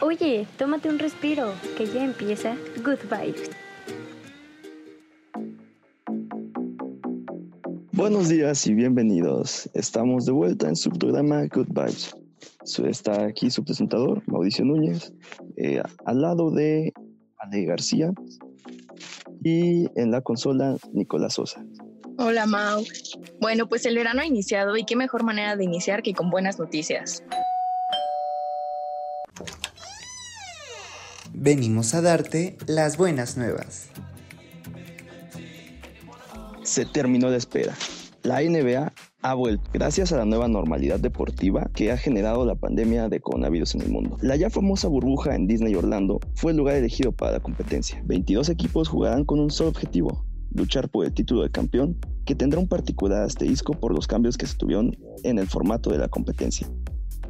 Oye, tómate un respiro, que ya empieza Good Vibes. Buenos días y bienvenidos. Estamos de vuelta en su programa Good Vibes. Está aquí su presentador, Mauricio Núñez, eh, al lado de Ale García y en la consola Nicolás Sosa. Hola Mau. Bueno, pues el verano ha iniciado y qué mejor manera de iniciar que con buenas noticias. Venimos a darte las buenas nuevas. Se terminó la espera. La NBA ha vuelto gracias a la nueva normalidad deportiva que ha generado la pandemia de coronavirus en el mundo. La ya famosa burbuja en Disney Orlando fue el lugar elegido para la competencia. 22 equipos jugarán con un solo objetivo, luchar por el título de campeón, que tendrá un particular asterisco por los cambios que se tuvieron en el formato de la competencia.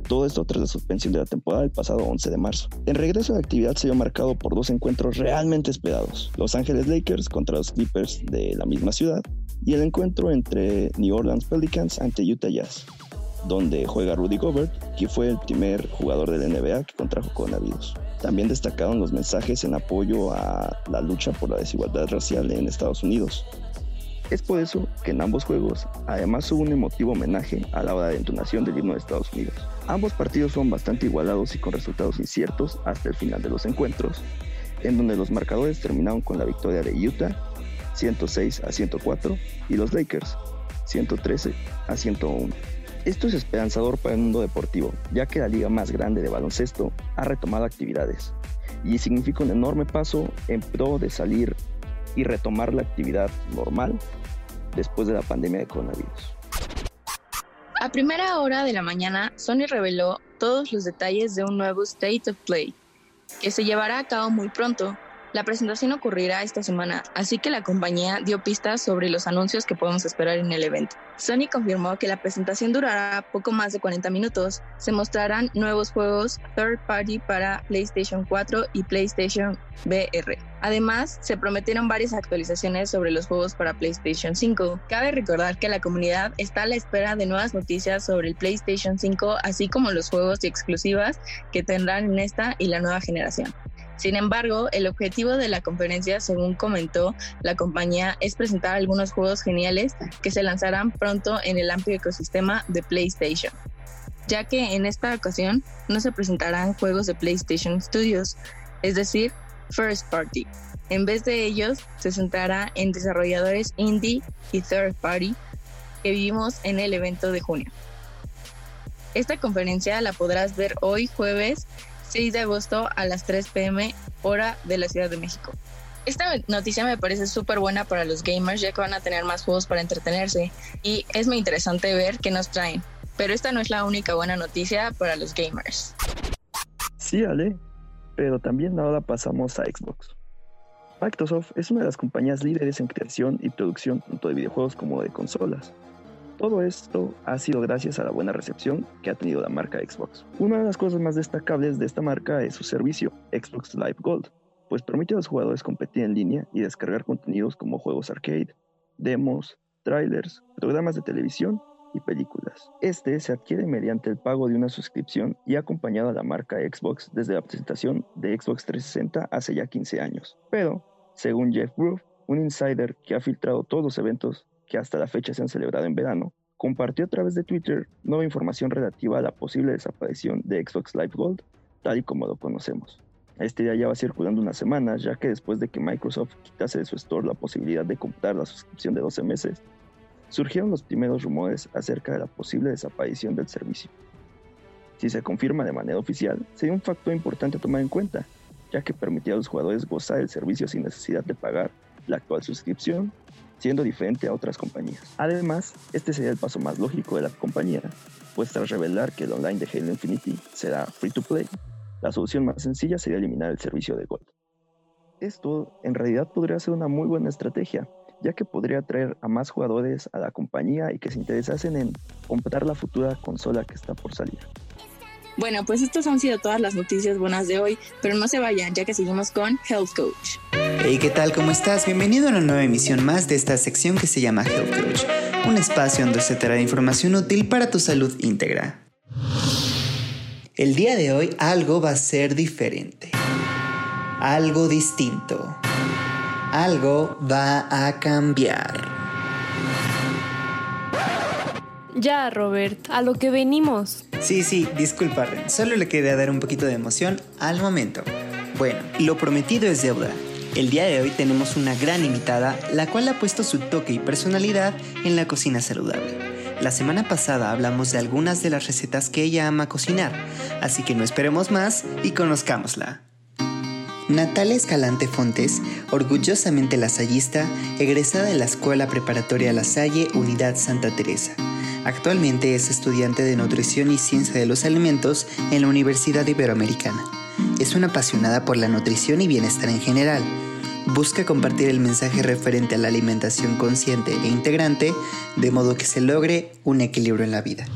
Todo esto tras la suspensión de la temporada el pasado 11 de marzo. En regreso la actividad se vio marcado por dos encuentros realmente esperados. Los Ángeles Lakers contra los Clippers de la misma ciudad y el encuentro entre New Orleans Pelicans ante Utah Jazz, donde juega Rudy Gobert, que fue el primer jugador de la NBA que contrajo coronavirus. También destacaron los mensajes en apoyo a la lucha por la desigualdad racial en Estados Unidos. Es por eso que en ambos juegos además hubo un emotivo homenaje a la hora de entonación del himno de Estados Unidos. Ambos partidos son bastante igualados y con resultados inciertos hasta el final de los encuentros, en donde los marcadores terminaron con la victoria de Utah 106 a 104 y los Lakers 113 a 101. Esto es esperanzador para el mundo deportivo, ya que la liga más grande de baloncesto ha retomado actividades y significa un enorme paso en pro de salir y retomar la actividad normal después de la pandemia de coronavirus. A primera hora de la mañana, Sony reveló todos los detalles de un nuevo State of Play, que se llevará a cabo muy pronto la presentación ocurrirá esta semana, así que la compañía dio pistas sobre los anuncios que podemos esperar en el evento. Sony confirmó que la presentación durará poco más de 40 minutos. Se mostrarán nuevos juegos third party para PlayStation 4 y PlayStation VR. Además, se prometieron varias actualizaciones sobre los juegos para PlayStation 5. Cabe recordar que la comunidad está a la espera de nuevas noticias sobre el PlayStation 5, así como los juegos y exclusivas que tendrán en esta y la nueva generación. Sin embargo, el objetivo de la conferencia, según comentó la compañía, es presentar algunos juegos geniales que se lanzarán pronto en el amplio ecosistema de PlayStation, ya que en esta ocasión no se presentarán juegos de PlayStation Studios, es decir, First Party. En vez de ellos, se centrará en desarrolladores indie y third party que vivimos en el evento de junio. Esta conferencia la podrás ver hoy jueves 6 de agosto a las 3 pm hora de la Ciudad de México. Esta noticia me parece súper buena para los gamers ya que van a tener más juegos para entretenerse y es muy interesante ver qué nos traen. Pero esta no es la única buena noticia para los gamers. Sí, Ale, pero también ahora pasamos a Xbox. Microsoft es una de las compañías líderes en creación y producción tanto de videojuegos como de consolas. Todo esto ha sido gracias a la buena recepción que ha tenido la marca Xbox. Una de las cosas más destacables de esta marca es su servicio, Xbox Live Gold, pues permite a los jugadores competir en línea y descargar contenidos como juegos arcade, demos, trailers, programas de televisión y películas. Este se adquiere mediante el pago de una suscripción y ha acompañado a la marca Xbox desde la presentación de Xbox 360 hace ya 15 años. Pero, según Jeff Groove, un insider que ha filtrado todos los eventos que hasta la fecha se han celebrado en verano, compartió a través de Twitter nueva información relativa a la posible desaparición de Xbox Live Gold, tal y como lo conocemos. Este día ya va circulando unas semanas, ya que después de que Microsoft quitase de su store la posibilidad de comprar la suscripción de 12 meses, surgieron los primeros rumores acerca de la posible desaparición del servicio. Si se confirma de manera oficial, sería un factor importante a tomar en cuenta, ya que permitía a los jugadores gozar del servicio sin necesidad de pagar la actual suscripción siendo diferente a otras compañías. Además, este sería el paso más lógico de la compañía, pues tras revelar que el online de Halo Infinity será free to play, la solución más sencilla sería eliminar el servicio de Gold. Esto en realidad podría ser una muy buena estrategia, ya que podría atraer a más jugadores a la compañía y que se interesasen en comprar la futura consola que está por salir. Bueno, pues estas han sido todas las noticias buenas de hoy, pero no se vayan ya que seguimos con Health Coach. Hey, ¿qué tal? ¿Cómo estás? Bienvenido a una nueva emisión más de esta sección que se llama Health Coach, un espacio donde se te dará información útil para tu salud íntegra. El día de hoy algo va a ser diferente. Algo distinto. Algo va a cambiar. Ya, Robert, a lo que venimos. Sí, sí, disculpa. Solo le quería dar un poquito de emoción al momento. Bueno, lo prometido es deuda. El día de hoy tenemos una gran invitada, la cual ha puesto su toque y personalidad en la cocina saludable. La semana pasada hablamos de algunas de las recetas que ella ama cocinar, así que no esperemos más y conozcámosla. Natalia Escalante Fontes, orgullosamente lasallista, egresada de la Escuela Preparatoria La Salle, Unidad Santa Teresa. Actualmente es estudiante de nutrición y ciencia de los alimentos en la Universidad Iberoamericana. Es una apasionada por la nutrición y bienestar en general. Busca compartir el mensaje referente a la alimentación consciente e integrante, de modo que se logre un equilibrio en la vida.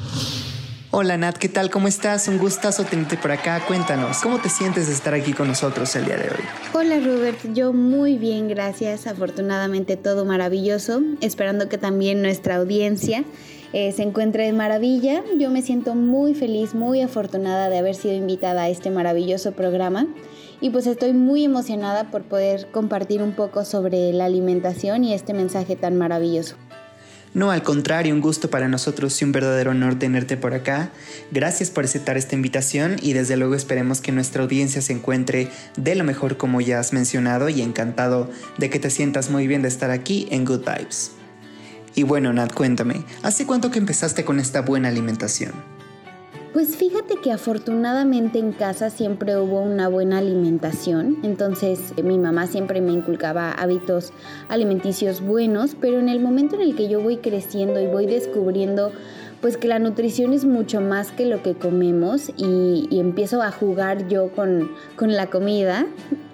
Hola Nat, ¿qué tal? ¿Cómo estás? Un gustazo tenerte por acá. Cuéntanos, ¿cómo te sientes de estar aquí con nosotros el día de hoy? Hola Robert, yo muy bien, gracias. Afortunadamente todo maravilloso. Esperando que también nuestra audiencia eh, se encuentre de maravilla. Yo me siento muy feliz, muy afortunada de haber sido invitada a este maravilloso programa y pues estoy muy emocionada por poder compartir un poco sobre la alimentación y este mensaje tan maravilloso. No, al contrario, un gusto para nosotros y un verdadero honor tenerte por acá. Gracias por aceptar esta invitación y desde luego esperemos que nuestra audiencia se encuentre de lo mejor como ya has mencionado y encantado de que te sientas muy bien de estar aquí en Good Vibes. Y bueno, Nat, cuéntame, ¿hace cuánto que empezaste con esta buena alimentación? Pues fíjate que afortunadamente en casa siempre hubo una buena alimentación, entonces mi mamá siempre me inculcaba hábitos alimenticios buenos, pero en el momento en el que yo voy creciendo y voy descubriendo pues que la nutrición es mucho más que lo que comemos y, empiezo a jugar yo con, la comida,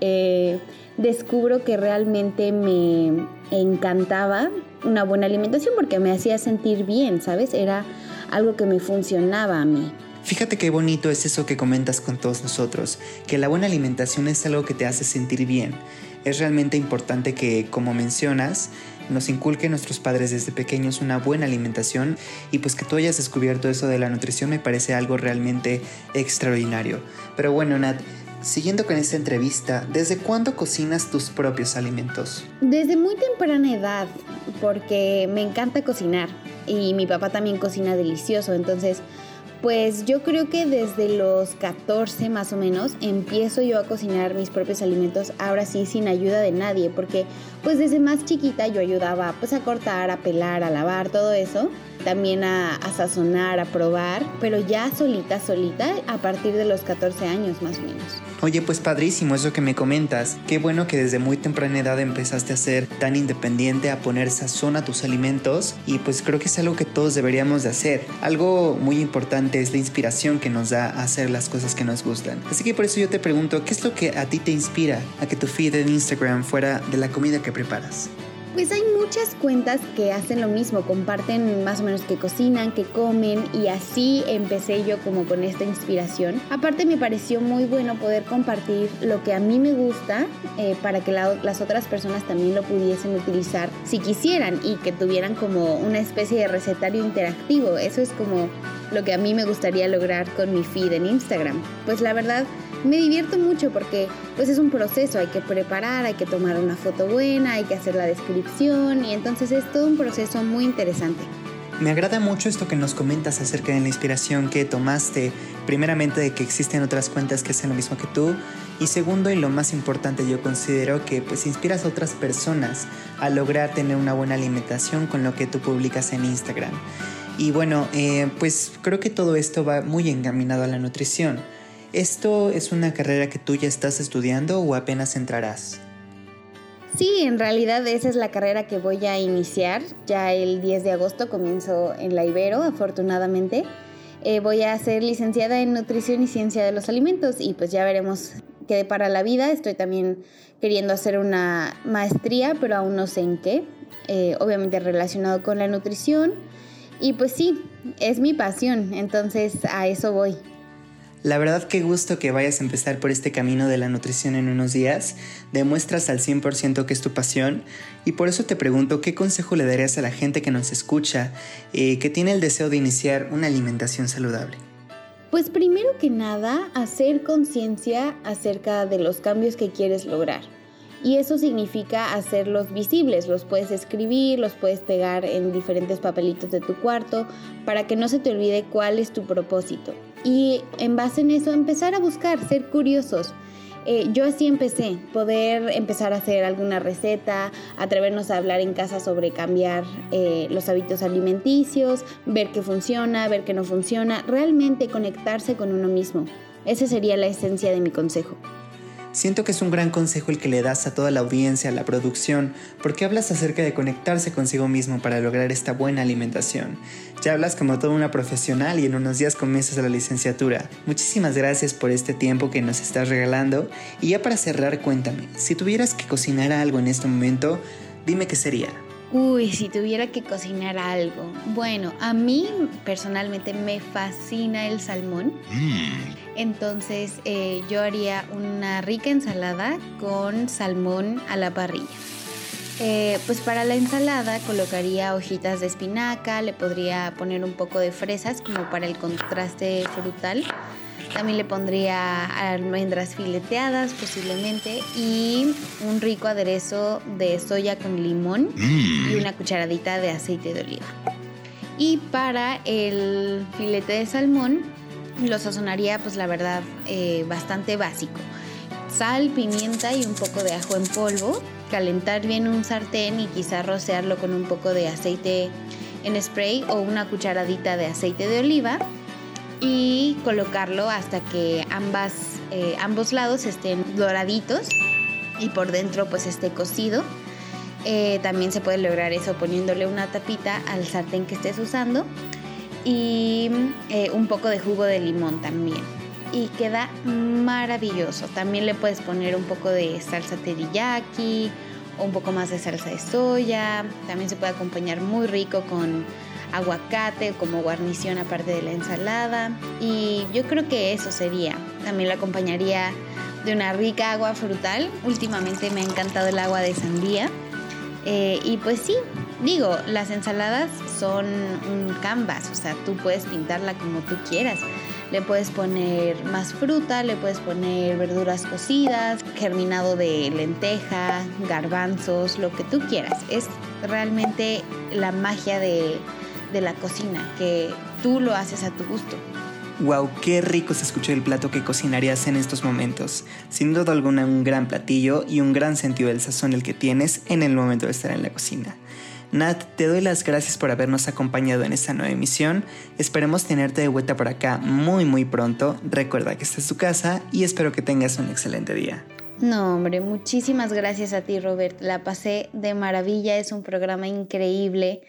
eh, descubro que realmente me encantaba una buena alimentación porque me hacía sentir bien, ¿sabes? Era algo que me funcionaba a mí. Fíjate qué bonito es eso que comentas con todos nosotros, que la buena alimentación es algo que te hace sentir bien. Es realmente importante que, como mencionas, nos inculquen nuestros padres desde pequeños una buena alimentación y pues que tú hayas descubierto eso de la nutrición me parece algo realmente extraordinario. Pero bueno, Nat, Siguiendo con esta entrevista, ¿desde cuándo cocinas tus propios alimentos? Desde muy temprana edad, porque me encanta cocinar y mi papá también cocina delicioso, entonces pues yo creo que desde los 14 más o menos empiezo yo a cocinar mis propios alimentos, ahora sí sin ayuda de nadie, porque pues desde más chiquita yo ayudaba pues a cortar, a pelar, a lavar, todo eso, también a, a sazonar, a probar, pero ya solita, solita a partir de los 14 años más o menos. Oye, pues padrísimo eso que me comentas. Qué bueno que desde muy temprana edad empezaste a ser tan independiente, a poner sazón a tus alimentos y pues creo que es algo que todos deberíamos de hacer. Algo muy importante es la inspiración que nos da a hacer las cosas que nos gustan. Así que por eso yo te pregunto, ¿qué es lo que a ti te inspira a que tu feed en Instagram fuera de la comida que preparas? Pues hay muchas cuentas que hacen lo mismo, comparten más o menos que cocinan, que comen y así empecé yo como con esta inspiración. Aparte me pareció muy bueno poder compartir lo que a mí me gusta eh, para que las otras personas también lo pudiesen utilizar si quisieran y que tuvieran como una especie de recetario interactivo. Eso es como lo que a mí me gustaría lograr con mi feed en Instagram. Pues la verdad me divierto mucho porque pues es un proceso, hay que preparar, hay que tomar una foto buena, hay que hacer la descripción y entonces es todo un proceso muy interesante. Me agrada mucho esto que nos comentas acerca de la inspiración que tomaste, primeramente de que existen otras cuentas que hacen lo mismo que tú, y segundo y lo más importante yo considero que pues inspiras a otras personas a lograr tener una buena alimentación con lo que tú publicas en Instagram. Y bueno, eh, pues creo que todo esto va muy encaminado a la nutrición. ¿Esto es una carrera que tú ya estás estudiando o apenas entrarás? Sí, en realidad esa es la carrera que voy a iniciar. Ya el 10 de agosto comienzo en la Ibero, afortunadamente. Eh, voy a ser licenciada en nutrición y ciencia de los alimentos y pues ya veremos qué para la vida. Estoy también queriendo hacer una maestría, pero aún no sé en qué. Eh, obviamente relacionado con la nutrición. Y pues sí, es mi pasión, entonces a eso voy. La verdad qué gusto que vayas a empezar por este camino de la nutrición en unos días. Demuestras al 100% que es tu pasión y por eso te pregunto qué consejo le darías a la gente que nos escucha, eh, que tiene el deseo de iniciar una alimentación saludable. Pues primero que nada, hacer conciencia acerca de los cambios que quieres lograr. Y eso significa hacerlos visibles, los puedes escribir, los puedes pegar en diferentes papelitos de tu cuarto para que no se te olvide cuál es tu propósito. Y en base en eso empezar a buscar, ser curiosos. Eh, yo así empecé, poder empezar a hacer alguna receta, atrevernos a hablar en casa sobre cambiar eh, los hábitos alimenticios, ver qué funciona, ver qué no funciona, realmente conectarse con uno mismo. Esa sería la esencia de mi consejo. Siento que es un gran consejo el que le das a toda la audiencia, a la producción, porque hablas acerca de conectarse consigo mismo para lograr esta buena alimentación. Ya hablas como toda una profesional y en unos días comienzas la licenciatura. Muchísimas gracias por este tiempo que nos estás regalando. Y ya para cerrar, cuéntame, si tuvieras que cocinar algo en este momento, dime qué sería. Uy, si tuviera que cocinar algo. Bueno, a mí personalmente me fascina el salmón. Entonces eh, yo haría una rica ensalada con salmón a la parrilla. Eh, pues para la ensalada colocaría hojitas de espinaca, le podría poner un poco de fresas como para el contraste frutal. También le pondría almendras fileteadas posiblemente y un rico aderezo de soya con limón y una cucharadita de aceite de oliva. Y para el filete de salmón lo sazonaría pues la verdad eh, bastante básico. Sal, pimienta y un poco de ajo en polvo. Calentar bien un sartén y quizá rociarlo con un poco de aceite en spray o una cucharadita de aceite de oliva y colocarlo hasta que ambas, eh, ambos lados estén doraditos y por dentro pues esté cocido. Eh, también se puede lograr eso poniéndole una tapita al sartén que estés usando y eh, un poco de jugo de limón también. Y queda maravilloso. También le puedes poner un poco de salsa teriyaki un poco más de salsa de soya. También se puede acompañar muy rico con aguacate como guarnición aparte de la ensalada. Y yo creo que eso sería. También lo acompañaría de una rica agua frutal. Últimamente me ha encantado el agua de sandía. Eh, y pues sí, digo, las ensaladas son un canvas, o sea, tú puedes pintarla como tú quieras. Le puedes poner más fruta, le puedes poner verduras cocidas, germinado de lenteja, garbanzos, lo que tú quieras. Es realmente la magia de, de la cocina, que tú lo haces a tu gusto. Wow, qué rico se escuchó el plato que cocinarías en estos momentos. Sin duda alguna un gran platillo y un gran sentido del sazón el que tienes en el momento de estar en la cocina. Nat, te doy las gracias por habernos acompañado en esta nueva emisión. Esperemos tenerte de vuelta por acá muy muy pronto. Recuerda que esta es tu casa y espero que tengas un excelente día. No, hombre, muchísimas gracias a ti, Robert. La pasé de maravilla, es un programa increíble.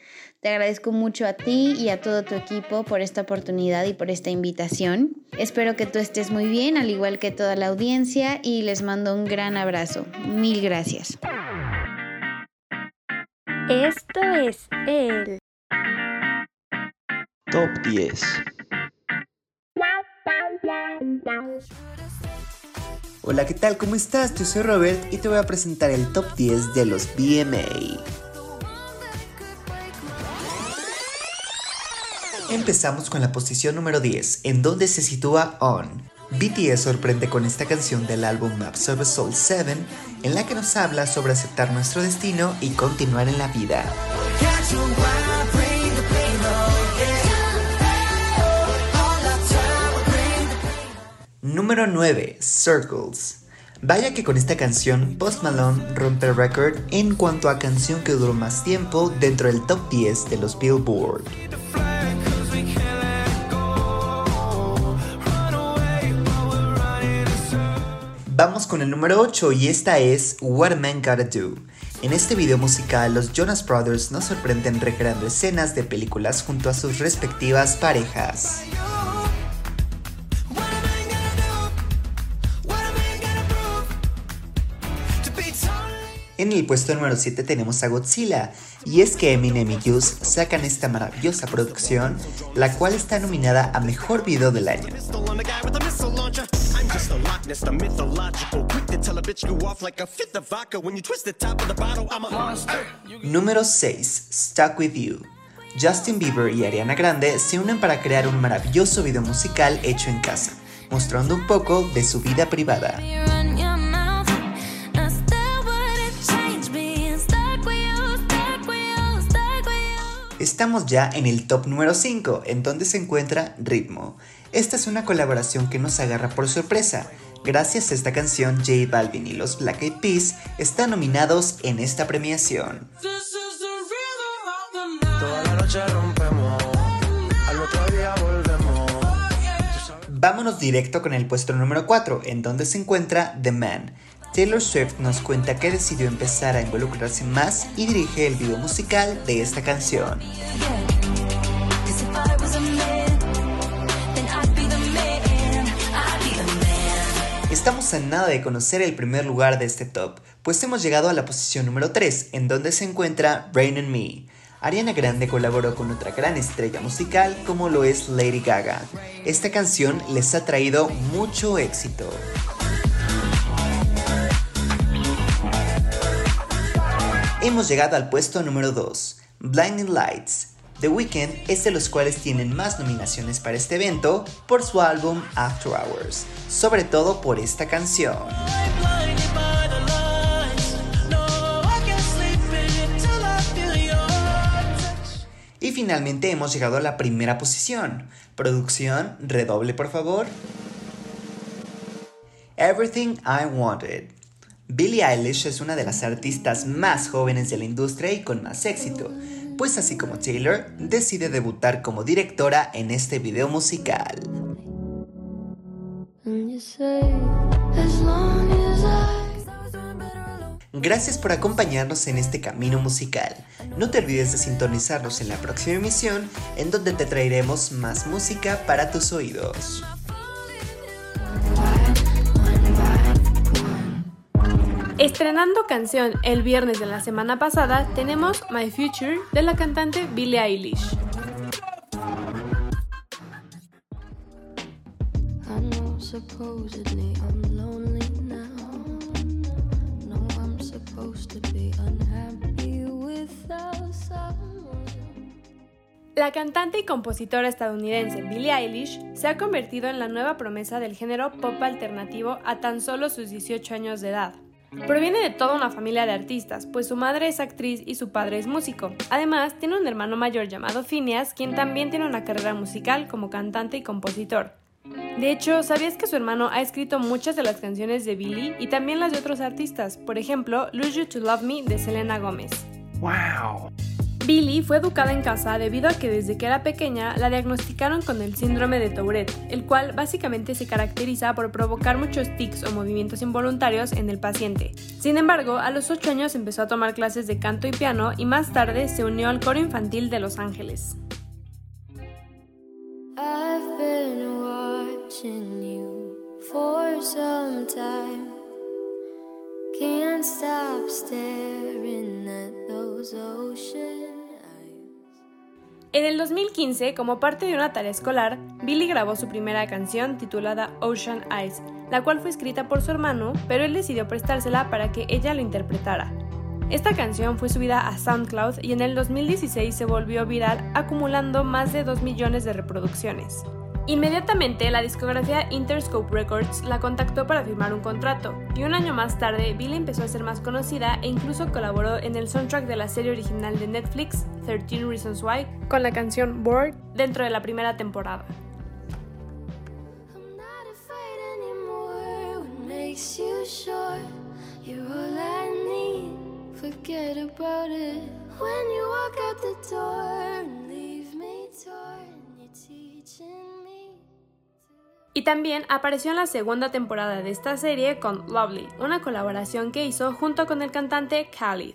Te agradezco mucho a ti y a todo tu equipo por esta oportunidad y por esta invitación. Espero que tú estés muy bien, al igual que toda la audiencia, y les mando un gran abrazo. Mil gracias. Esto es el Top 10. Hola, ¿qué tal? ¿Cómo estás? Yo soy Robert y te voy a presentar el top 10 de los BMA. Empezamos con la posición número 10, en donde se sitúa On. BTS sorprende con esta canción del álbum Maps of Soul 7, en la que nos habla sobre aceptar nuestro destino y continuar en la vida. Número 9, Circles. Vaya que con esta canción Post Malone rompe el récord en cuanto a canción que duró más tiempo dentro del top 10 de los Billboard. Vamos con el número 8 y esta es What a Man Gotta Do. En este video musical, los Jonas Brothers nos sorprenden recreando escenas de películas junto a sus respectivas parejas. En el puesto número 7 tenemos a Godzilla, y es que Eminem y Juice sacan esta maravillosa producción, la cual está nominada a Mejor Video del Año. Número 6. Stuck With You. Justin Bieber y Ariana Grande se unen para crear un maravilloso video musical hecho en casa, mostrando un poco de su vida privada. Estamos ya en el top número 5, en donde se encuentra Ritmo. Esta es una colaboración que nos agarra por sorpresa. Gracias a esta canción, J Balvin y los Black Eyed Peas están nominados en esta premiación. Vámonos directo con el puesto número 4, en donde se encuentra The Man. Taylor Swift nos cuenta que decidió empezar a involucrarse más y dirige el video musical de esta canción. Estamos a nada de conocer el primer lugar de este top, pues hemos llegado a la posición número 3, en donde se encuentra Rain on Me. Ariana Grande colaboró con otra gran estrella musical como lo es Lady Gaga. Esta canción les ha traído mucho éxito. Hemos llegado al puesto número 2, Blinding Lights. The Weeknd es de los cuales tienen más nominaciones para este evento por su álbum After Hours, sobre todo por esta canción. Y finalmente hemos llegado a la primera posición. Producción, redoble por favor. Everything I Wanted. Billie Eilish es una de las artistas más jóvenes de la industria y con más éxito, pues así como Taylor, decide debutar como directora en este video musical. Gracias por acompañarnos en este camino musical. No te olvides de sintonizarnos en la próxima emisión, en donde te traeremos más música para tus oídos. Estrenando canción el viernes de la semana pasada, tenemos My Future de la cantante Billie Eilish. La cantante y compositora estadounidense Billie Eilish se ha convertido en la nueva promesa del género pop alternativo a tan solo sus 18 años de edad. Proviene de toda una familia de artistas, pues su madre es actriz y su padre es músico. Además, tiene un hermano mayor llamado Phineas, quien también tiene una carrera musical como cantante y compositor. De hecho, ¿sabías que su hermano ha escrito muchas de las canciones de Billie y también las de otros artistas? Por ejemplo, Lose You to Love Me de Selena Gomez. ¡Wow! Billy fue educada en casa debido a que desde que era pequeña la diagnosticaron con el síndrome de Tourette, el cual básicamente se caracteriza por provocar muchos tics o movimientos involuntarios en el paciente. Sin embargo, a los 8 años empezó a tomar clases de canto y piano y más tarde se unió al coro infantil de Los Ángeles. En el 2015, como parte de una tarea escolar, Billy grabó su primera canción titulada Ocean Eyes, la cual fue escrita por su hermano, pero él decidió prestársela para que ella lo interpretara. Esta canción fue subida a SoundCloud y en el 2016 se volvió viral acumulando más de 2 millones de reproducciones. Inmediatamente, la discografía Interscope Records la contactó para firmar un contrato, y un año más tarde, Billie empezó a ser más conocida e incluso colaboró en el soundtrack de la serie original de Netflix, 13 Reasons Why, con la canción Bored dentro de la primera temporada. Y también apareció en la segunda temporada de esta serie con Lovely, una colaboración que hizo junto con el cantante Khalid.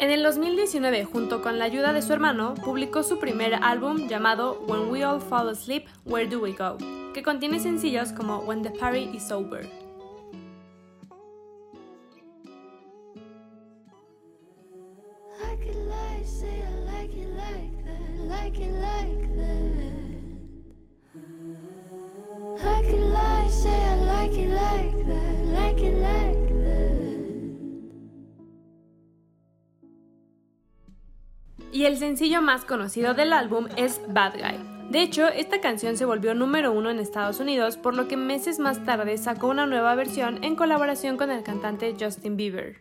En el 2019, junto con la ayuda de su hermano, publicó su primer álbum llamado When We All Fall Asleep, Where Do We Go, que contiene sencillos como When the Party Is Over. El sencillo más conocido del álbum es Bad Guy. De hecho, esta canción se volvió número uno en Estados Unidos, por lo que meses más tarde sacó una nueva versión en colaboración con el cantante Justin Bieber.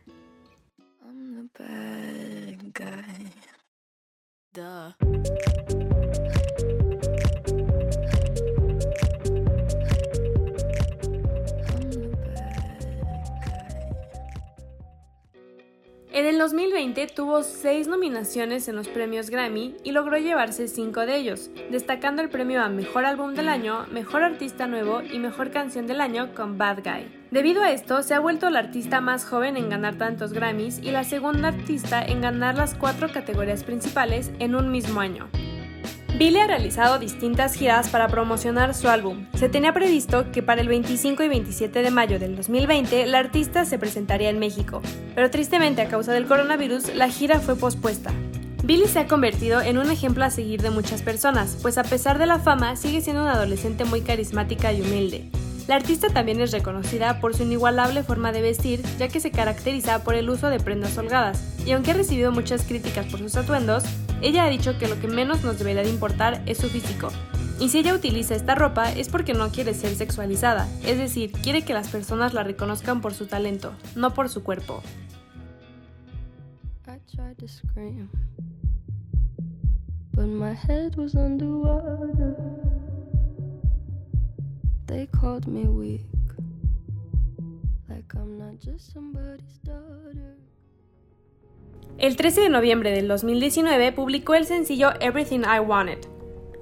En el 2020 tuvo seis nominaciones en los premios Grammy y logró llevarse cinco de ellos, destacando el premio a Mejor Álbum del Año, Mejor Artista Nuevo y Mejor Canción del Año con Bad Guy. Debido a esto, se ha vuelto la artista más joven en ganar tantos Grammys y la segunda artista en ganar las cuatro categorías principales en un mismo año. Billy ha realizado distintas giras para promocionar su álbum. Se tenía previsto que para el 25 y 27 de mayo del 2020 la artista se presentaría en México, pero tristemente a causa del coronavirus la gira fue pospuesta. Billy se ha convertido en un ejemplo a seguir de muchas personas, pues a pesar de la fama sigue siendo una adolescente muy carismática y humilde. La artista también es reconocida por su inigualable forma de vestir, ya que se caracteriza por el uso de prendas holgadas, y aunque ha recibido muchas críticas por sus atuendos, ella ha dicho que lo que menos nos debería de importar es su físico. Y si ella utiliza esta ropa es porque no quiere ser sexualizada, es decir, quiere que las personas la reconozcan por su talento, no por su cuerpo. El 13 de noviembre del 2019 publicó el sencillo Everything I Wanted.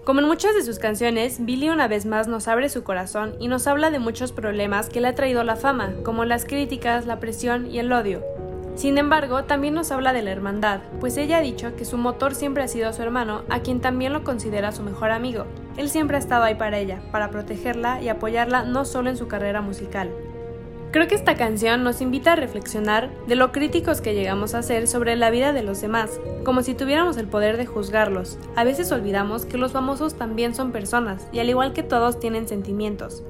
Como en muchas de sus canciones, Billy una vez más nos abre su corazón y nos habla de muchos problemas que le ha traído la fama, como las críticas, la presión y el odio. Sin embargo, también nos habla de la hermandad, pues ella ha dicho que su motor siempre ha sido su hermano, a quien también lo considera su mejor amigo. Él siempre ha estado ahí para ella, para protegerla y apoyarla no solo en su carrera musical. Creo que esta canción nos invita a reflexionar de lo críticos que llegamos a ser sobre la vida de los demás, como si tuviéramos el poder de juzgarlos. A veces olvidamos que los famosos también son personas y al igual que todos tienen sentimientos.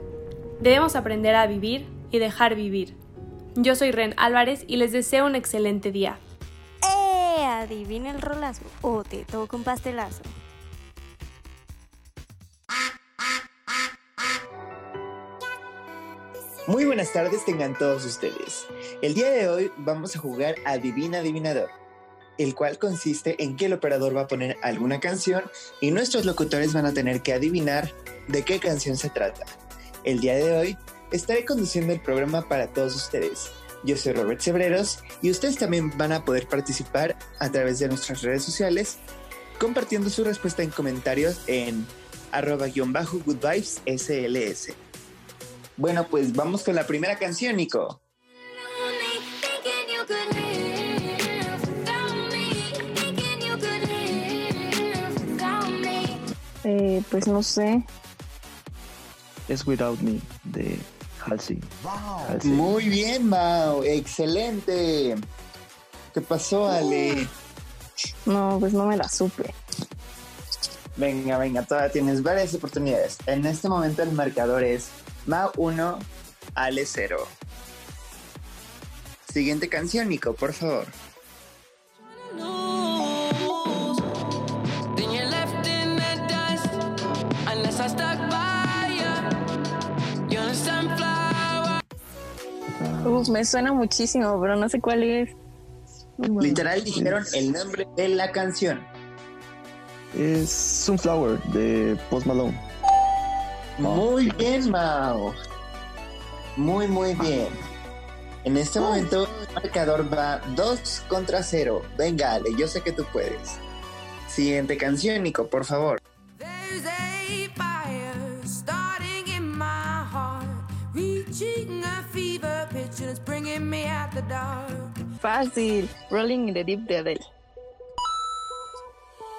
Debemos aprender a vivir y dejar vivir. Yo soy Ren Álvarez y les deseo un excelente día. ¡Eh! Adivina el rolazo o te toco un pastelazo. Muy buenas tardes tengan todos ustedes. El día de hoy vamos a jugar Adivina Adivinador, el cual consiste en que el operador va a poner alguna canción y nuestros locutores van a tener que adivinar de qué canción se trata. El día de hoy estaré conduciendo el programa para todos ustedes. Yo soy Robert Cebreros y ustedes también van a poder participar a través de nuestras redes sociales compartiendo su respuesta en comentarios en arroba-goodvibes-sls. Bueno, pues vamos con la primera canción, Nico. Eh, pues no sé. Es Without Me de Halsey. Halsey. Muy bien, Mao. Excelente. ¿Qué pasó, Ale? No, pues no me la supe. Venga, venga, todavía tienes varias oportunidades. En este momento el marcador es Mao 1, Ale 0. Siguiente canción, Nico, por favor. Uf, me suena muchísimo, pero no sé cuál es. Literal dijeron el nombre de la canción. Es Sunflower de Post Malone. Muy bien, Mao. Muy, muy bien. En este momento el marcador va 2 contra 0. Venga, Ale, yo sé que tú puedes. Siguiente canción, Nico, por favor. Fácil. Rolling in the Deep de Adele.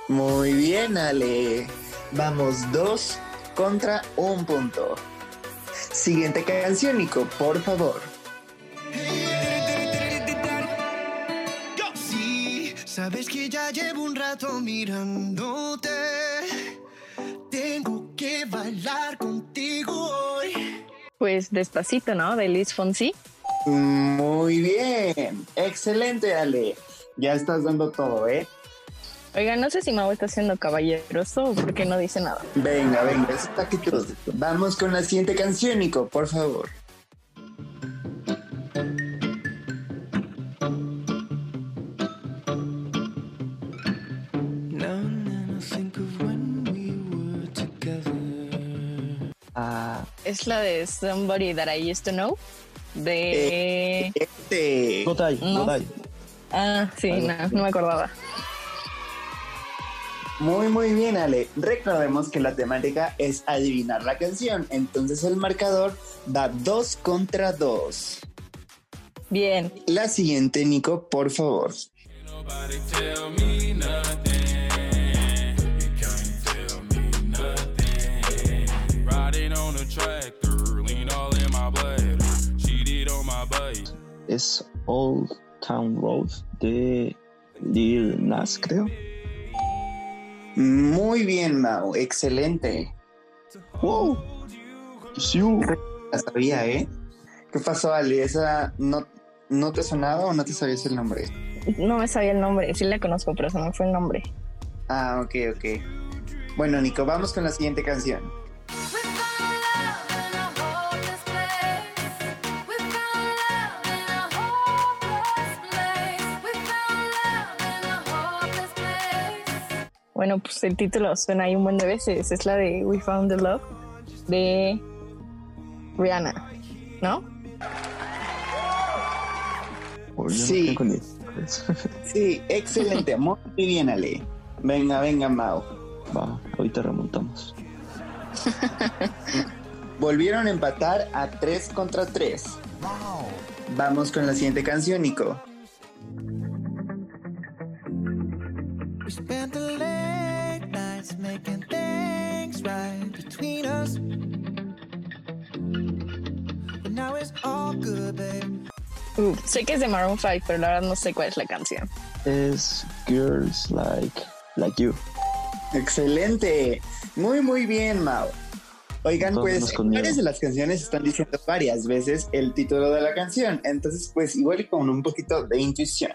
Muy bien, Ale. Vamos, 2 contra un punto. Siguiente canción, Nico, por favor. Sabes que ya llevo un rato mirándote. Tengo que bailar contigo hoy. Pues despacito, ¿no? De Luis Fonsi. Muy bien. Excelente, Ale. Ya estás dando todo, ¿eh? Oiga, no sé si Mau está siendo caballeroso o porque no dice nada. Venga, venga, está aquí todo. Vamos con la siguiente canción, Nico, por favor. Now and then I think of when we were together. Ah, Es la de Somebody That I Used to Know. De. Este. Godai, No. Godai. Ah, sí, no, no me acordaba. Muy, muy bien, Ale. Recordemos que la temática es adivinar la canción. Entonces el marcador da dos contra dos. Bien. La siguiente, Nico, por favor. Nobody tell me nothing. You can't tell me nothing. Riding on a tractor, lean all in my blood. Cheated on my bike. Es Old Town Road de Lil Nas, creo. Muy bien, Mau. Excelente. ¡Wow! Sí, La sabía, ¿eh? ¿Qué pasó, Ale? ¿Esa no, no te sonaba o no te sabías el nombre? No me sabía el nombre. Sí la conozco, pero se me fue el nombre. Ah, ok, ok. Bueno, Nico, vamos con la siguiente canción. Bueno, pues el título suena ahí un buen de veces. Es la de We Found the Love de Rihanna, ¿no? Oh, no Sí. Sí, excelente. Muy bien, Ale. Venga, venga, Mau. Va, ahorita remontamos. Volvieron a empatar a 3 contra 3. Vamos con la siguiente canción, Nico. Sé que es de Maroon 5, pero la verdad no sé cuál es la canción. Es Girls Like, like You. Excelente. Muy, muy bien, Mau. Oigan, Todos pues varias de las canciones están diciendo varias veces el título de la canción. Entonces, pues igual y con un poquito de intuición.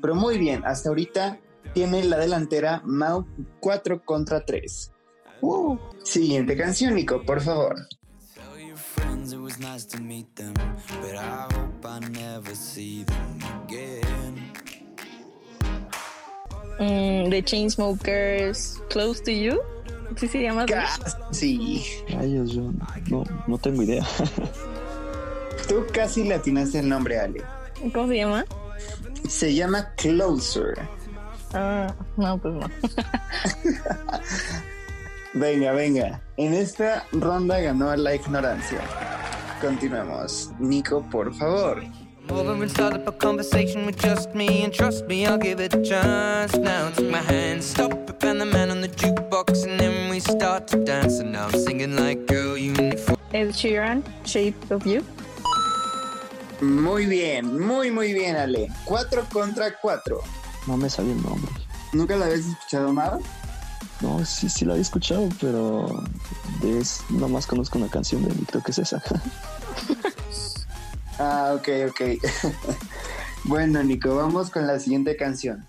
Pero muy bien, hasta ahorita tiene la delantera Mau 4 contra 3. Uh, Siguiente canción, Nico, por favor. Friends it was nice to meet them, but I hope I never see them again. Mm, The Chainsmokers, Close to You. ¿Sí se llama? Casi. Rayos, yo no, no tengo idea. Tú casi le atinaste el nombre, Ale. ¿Cómo se llama? Se llama Closer. Ah, no, pues no. Venga, venga. En esta ronda ganó la ignorancia. Continuemos. Nico, por favor. Over and start up a conversation with just me, and trust me, I'll give it a chance. Now take my hand, stop it, and the man on the jukebox, and then we start to dance. And now I'm singing like girl, you need for Ed Sheeran, Shape of You. Muy bien, muy, muy bien, Ale. Cuatro contra cuatro. No me sabía el nombre. ¿Nunca la habías escuchado, Maro? No, sí, sí la había escuchado, pero de es, nomás conozco una canción de él y creo que es esa. Ah, ok, ok. bueno, Nico, vamos con la siguiente canción.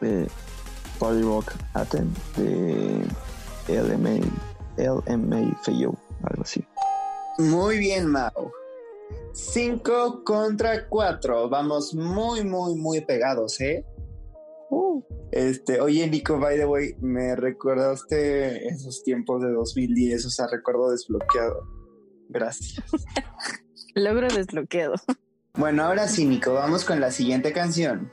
de Party Rock Anthem de LMA, LMA algo así. Muy bien, Mao. Cinco contra cuatro. Vamos muy, muy, muy pegados, ¿eh? Este, oye, Nico, by the way, me recordaste esos tiempos de 2010, o sea, recuerdo desbloqueado. Gracias. Logro desbloqueado. Bueno, ahora sí, Nico, vamos con la siguiente canción.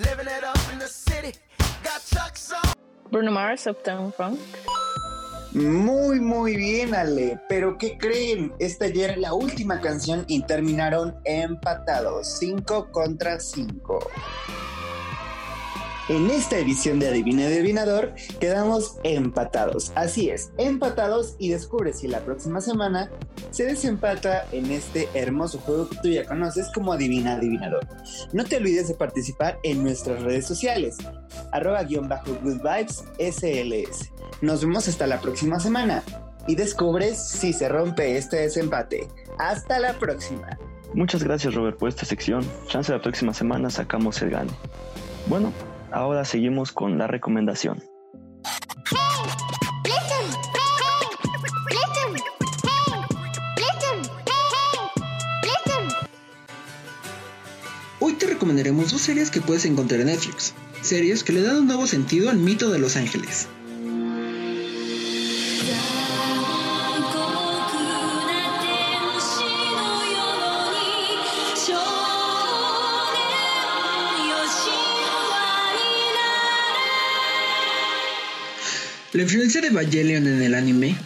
Living it up in the city. Got Chuck's on. Bruno Mars, Uptown Funk. Muy, muy bien, Ale. Pero ¿qué creen? Esta ya era la última canción y terminaron empatados, 5 contra 5. En esta edición de Adivina Adivinador quedamos empatados. Así es, empatados y descubre si la próxima semana se desempata en este hermoso juego que tú ya conoces como Adivina Adivinador. No te olvides de participar en nuestras redes sociales, arroba bajo good vibes SLS. Nos vemos hasta la próxima semana y descubres si se rompe este desempate. Hasta la próxima. Muchas gracias Robert por esta sección. Chance la próxima semana sacamos el gane. Bueno, ahora seguimos con la recomendación. Hoy te recomendaremos dos series que puedes encontrar en Netflix. Series que le dan un nuevo sentido al mito de Los Ángeles. La influencia de Evangelion en el anime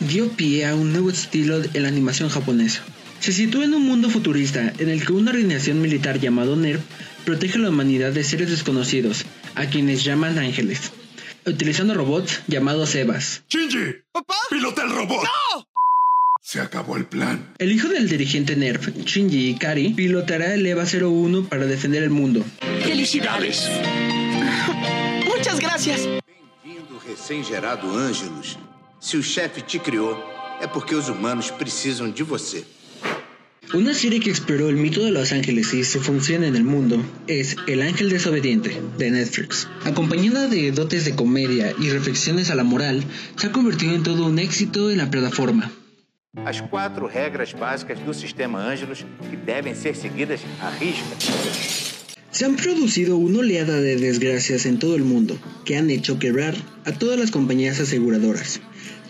dio pie a un nuevo estilo en la animación japonesa. Se sitúa en un mundo futurista en el que una organización militar llamado NERV protege a la humanidad de seres desconocidos, a quienes llaman ángeles, utilizando robots llamados Evas. ¡Shinji! ¡Papá! ¡Pilota el robot! ¡No! Se acabó el plan. El hijo del dirigente NERV, Shinji Ikari, pilotará el EVA 01 para defender el mundo. ¡Felicidades! Muchas gracias. Recém-gerado Ângelus. Se o chefe te criou, é porque os humanos precisam de você. Una serie que exploró el mito de los ángeles y su función en el mundo es El Ángel Desobediente, de Netflix. Acompañada de dotes de comedia y reflexiones a la moral, se ha convertido en todo un éxito en la plataforma. As quatro regras básicas do sistema Ângelus que devem ser seguidas à risca. Se han producido una oleada de desgracias en todo el mundo que han hecho quebrar a todas las compañías aseguradoras.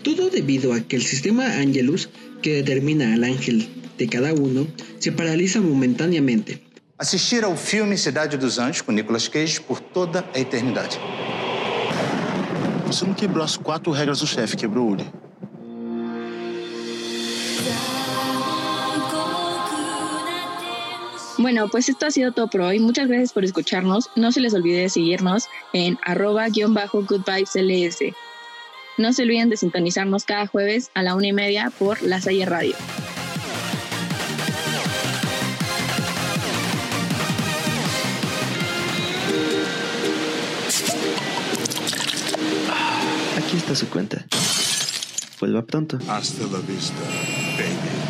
Todo debido a que el sistema Angelus, que determina al ángel de cada uno, se paraliza momentáneamente. Assistir ao filme Cidade dos Anjos com Nicolas Cage por toda a eternidade. Você não quebrou as quatro regras do chefe, quebrou, Uri. Bueno, pues esto ha sido todo por hoy. Muchas gracias por escucharnos. No se les olvide de seguirnos en arroba guion bajo good vibes LS. No se olviden de sintonizarnos cada jueves a la una y media por La Salle Radio. Aquí está su cuenta. Vuelva pronto. Hasta la vista, baby.